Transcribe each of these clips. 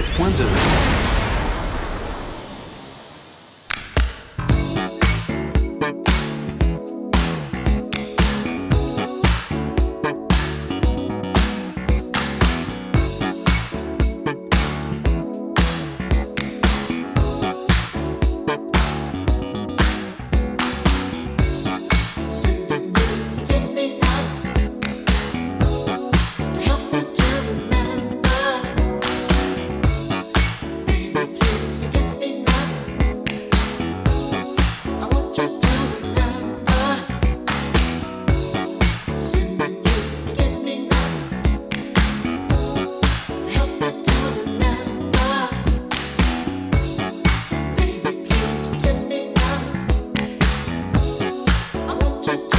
96.2. to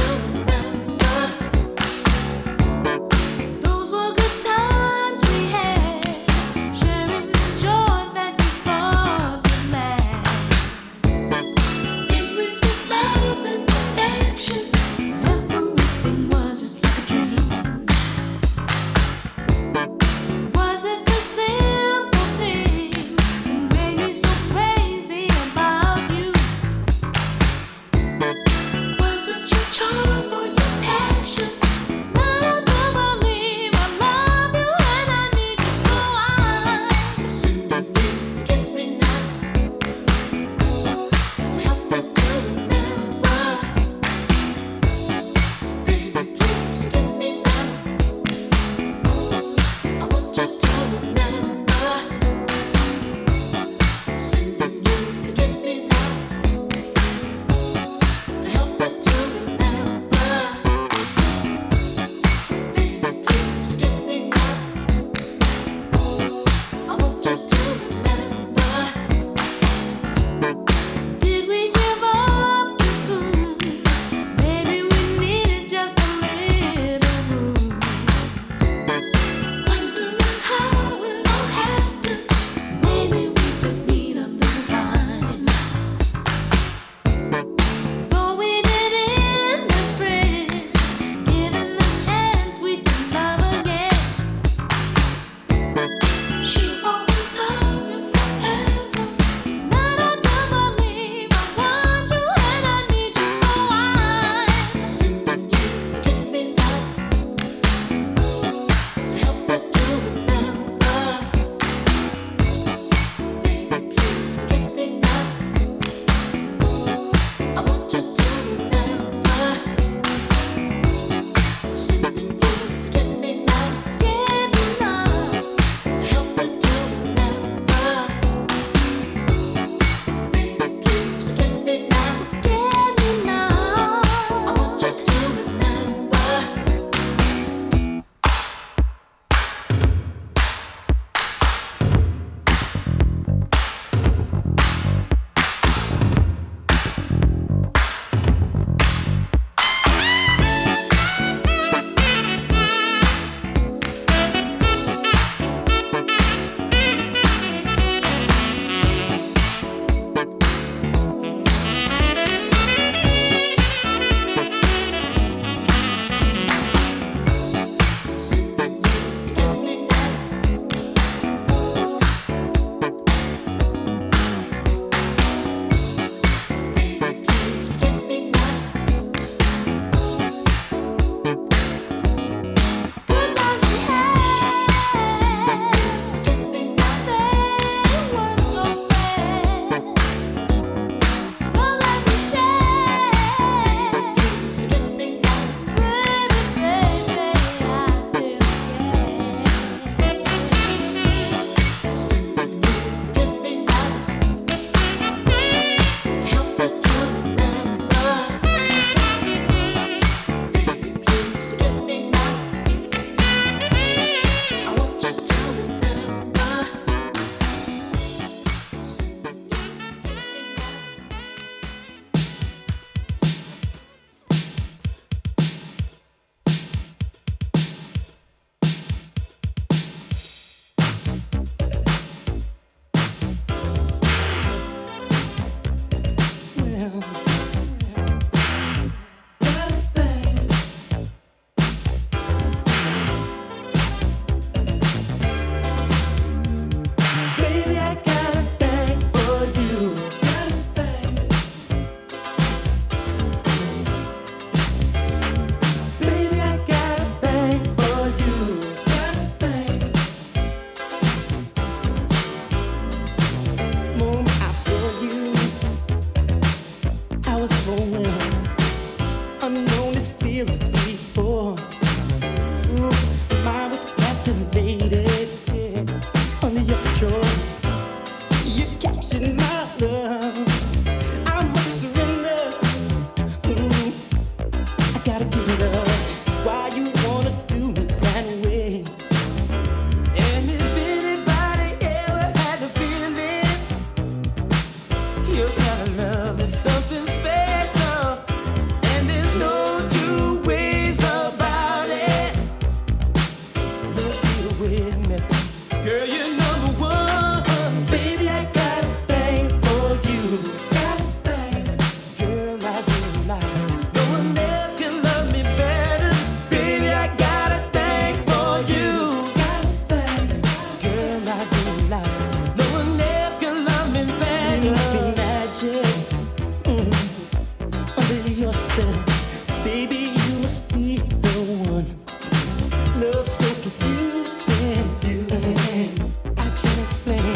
flame.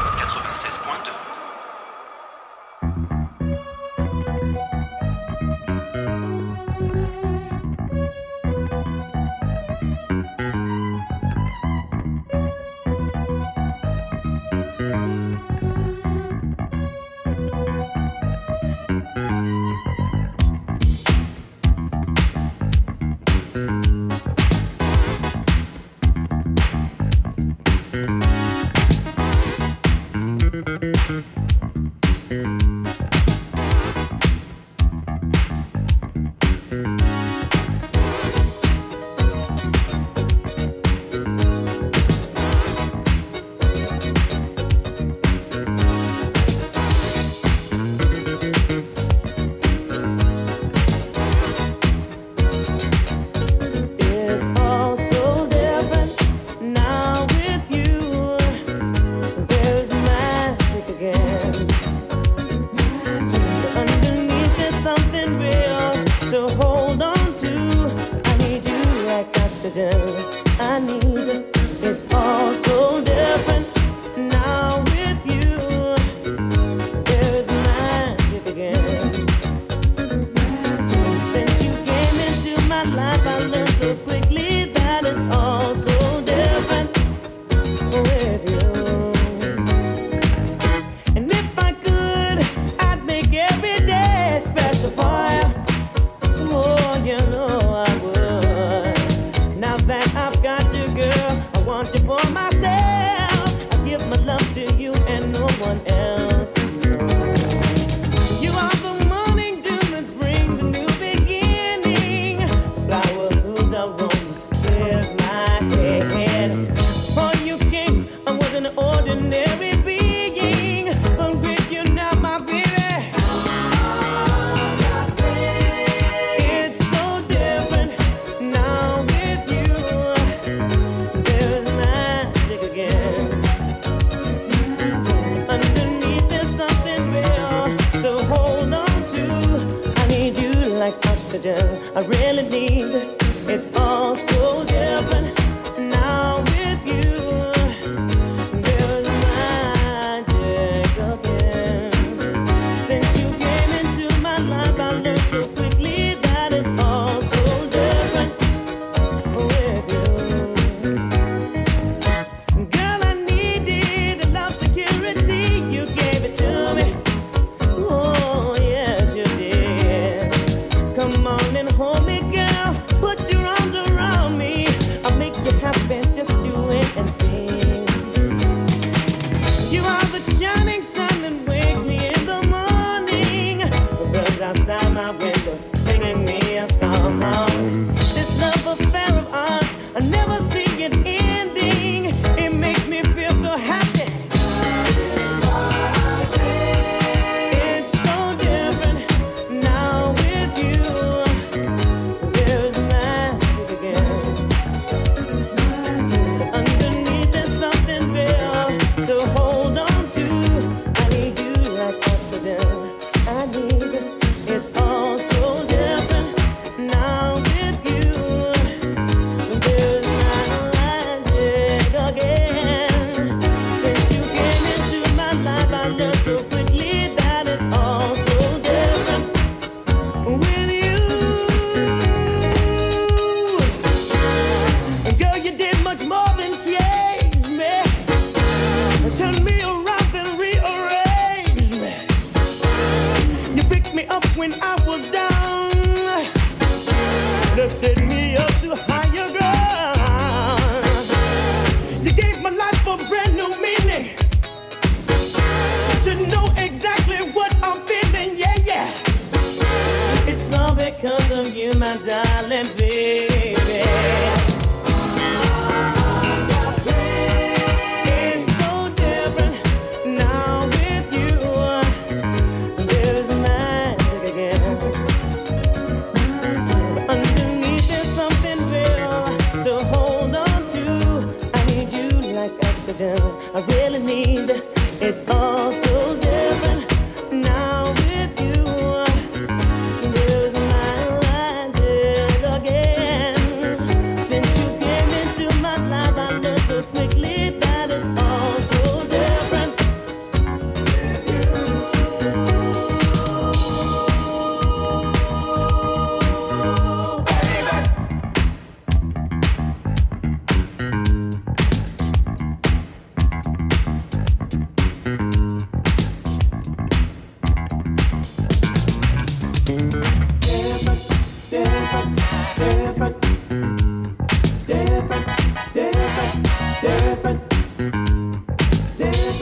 One. else.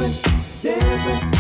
different, different.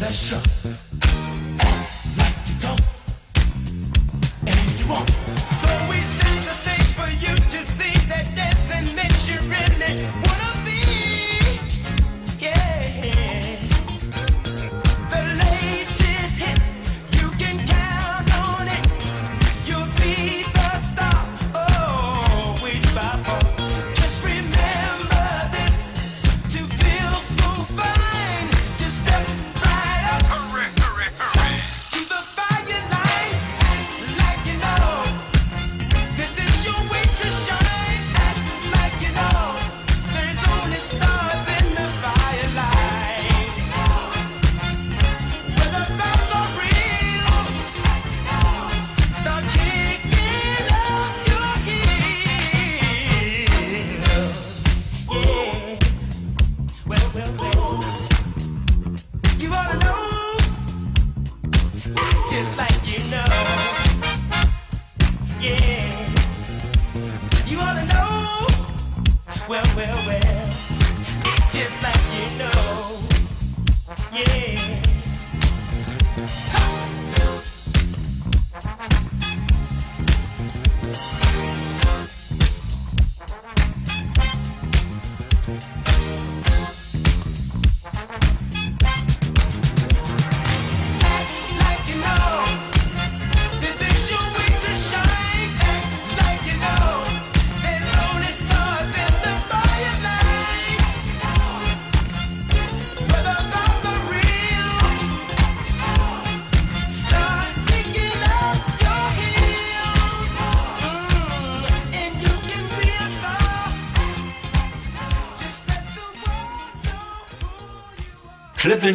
pleasure.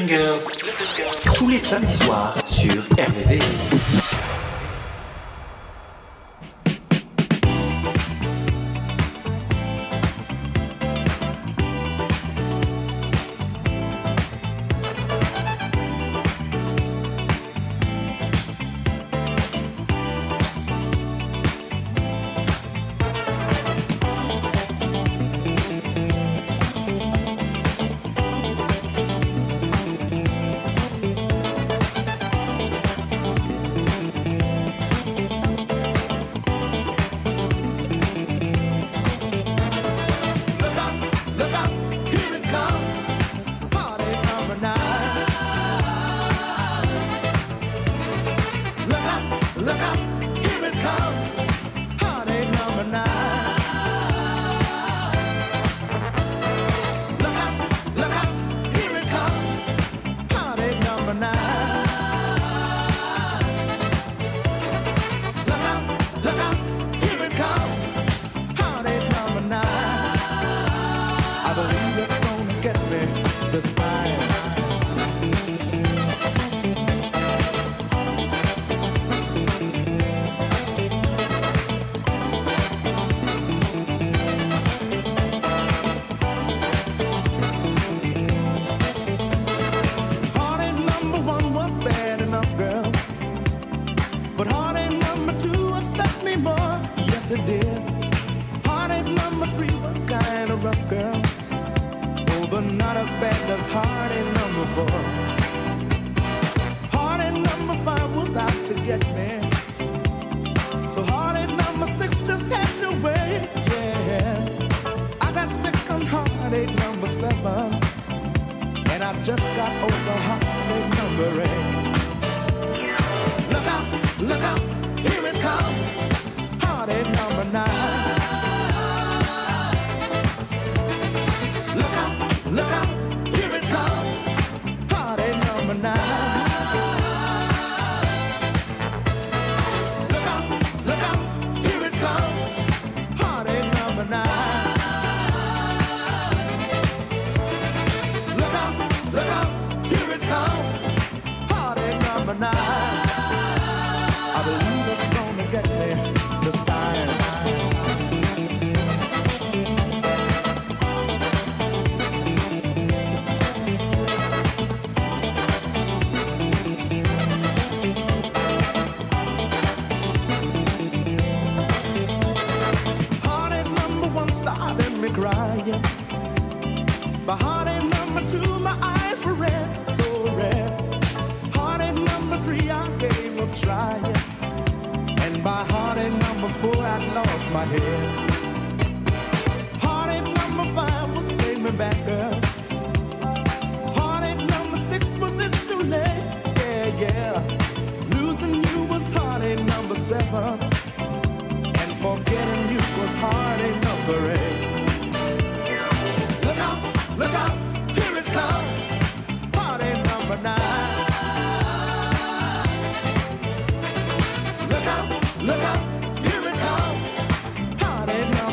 girls tous les samedis soirs sur RVVS.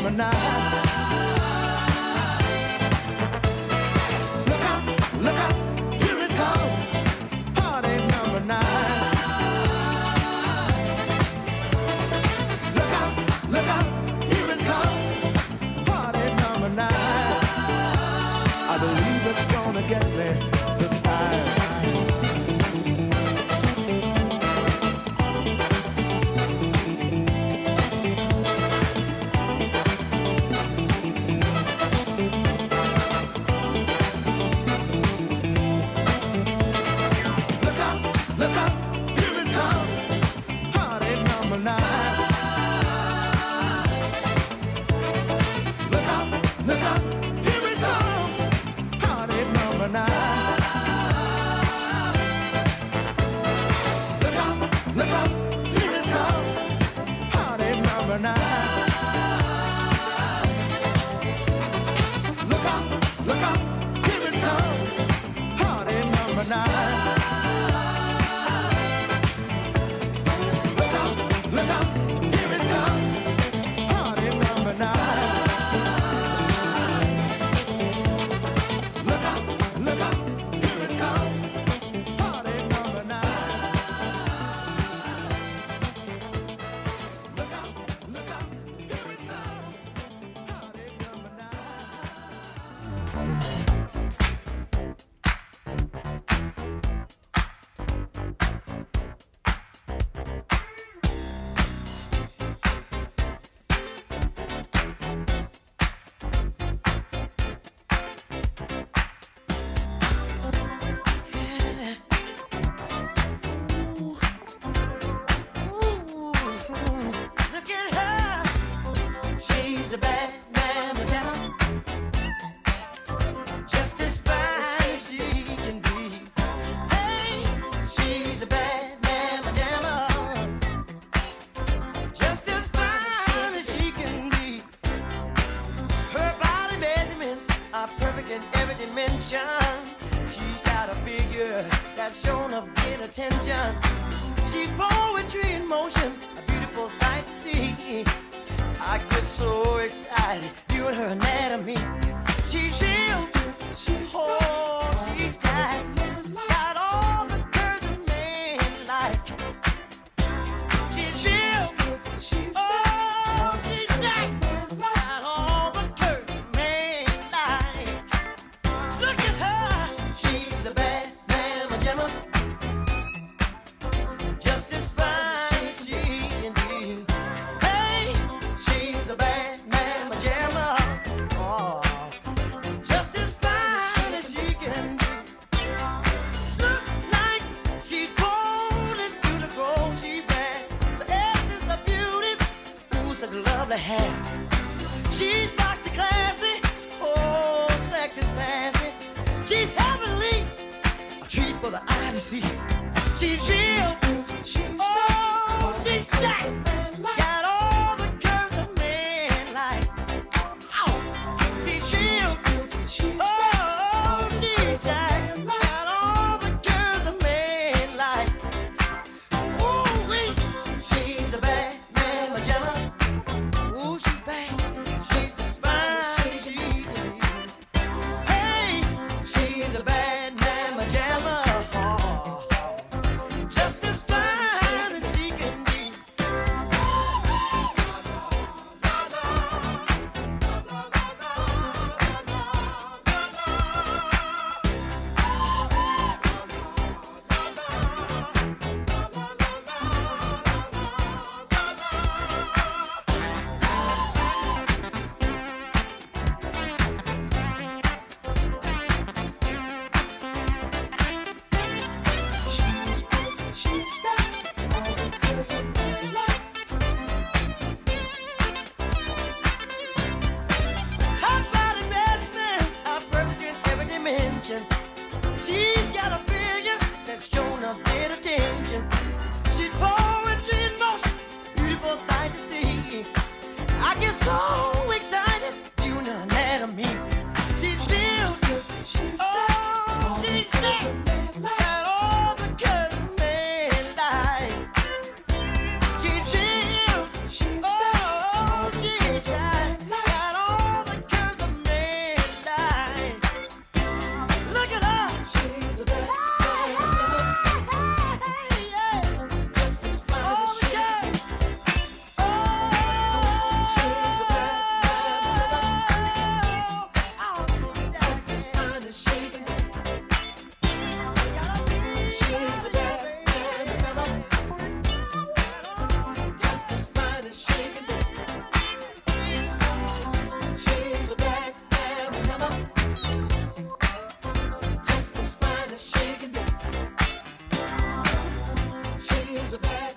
harmonize. a bad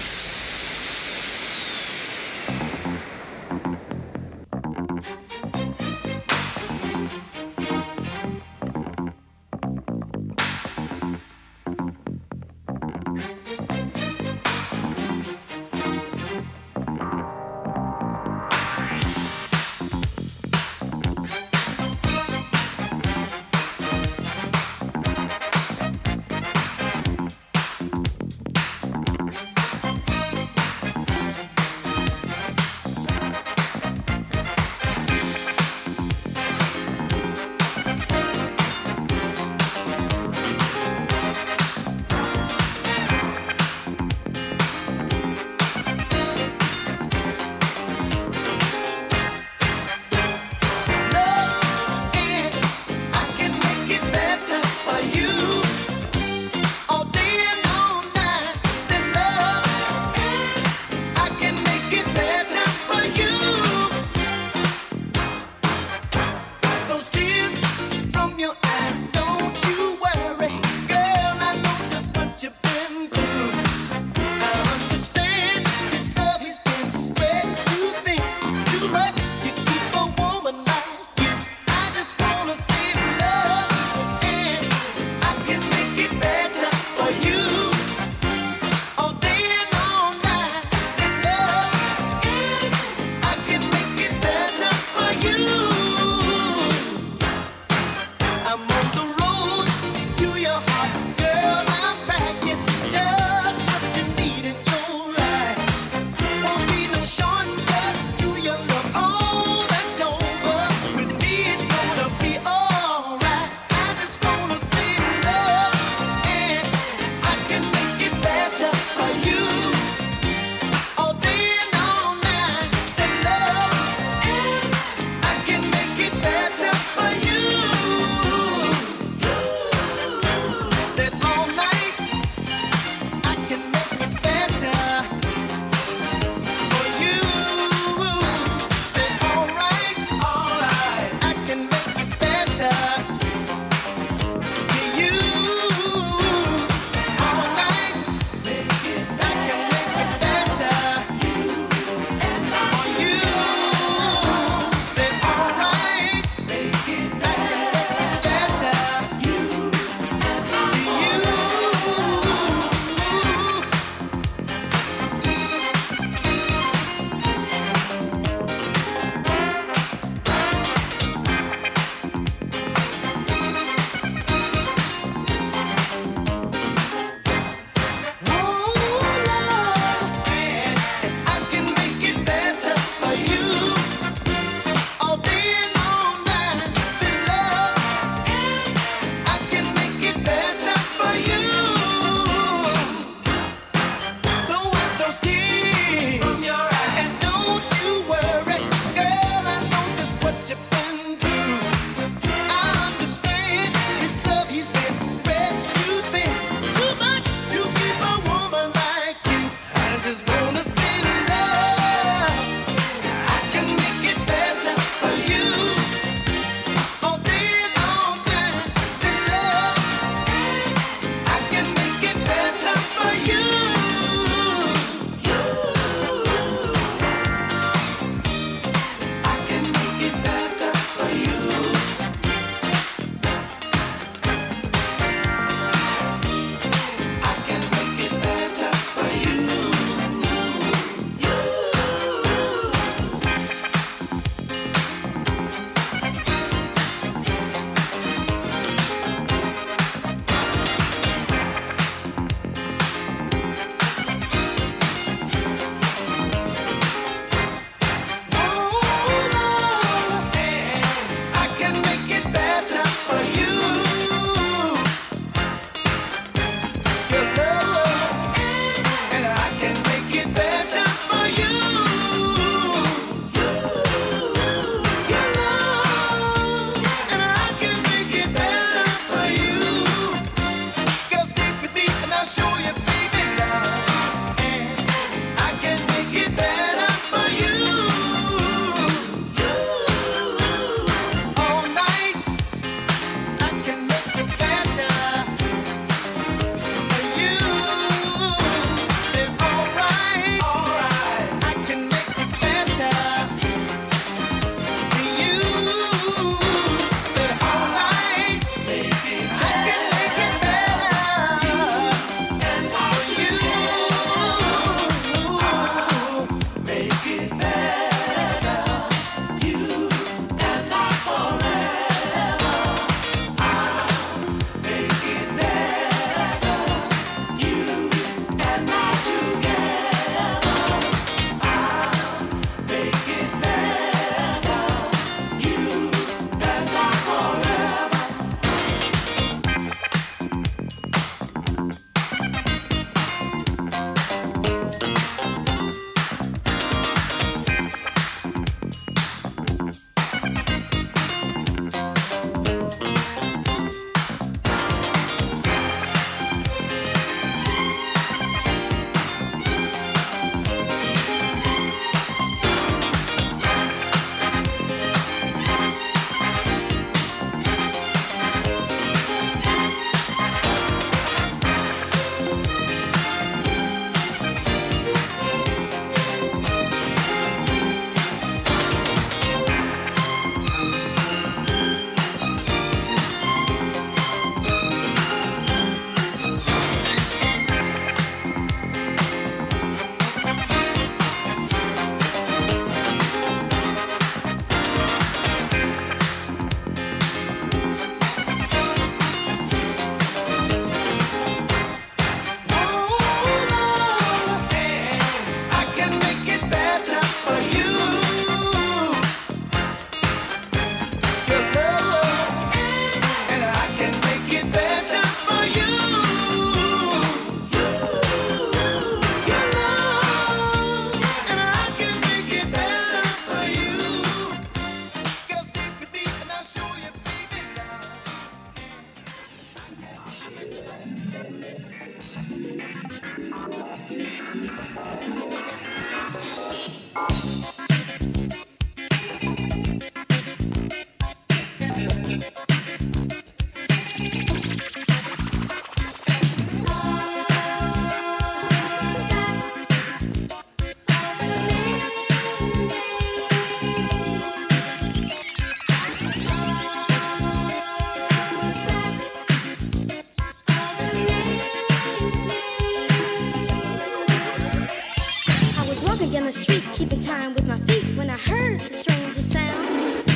the street, keeping time with my feet. When I heard the strangest sound,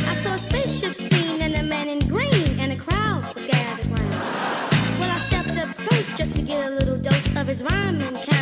I saw a spaceship scene and a man in green, and a crowd was gathered round. Well, I stepped up close just to get a little dose of his rhyme and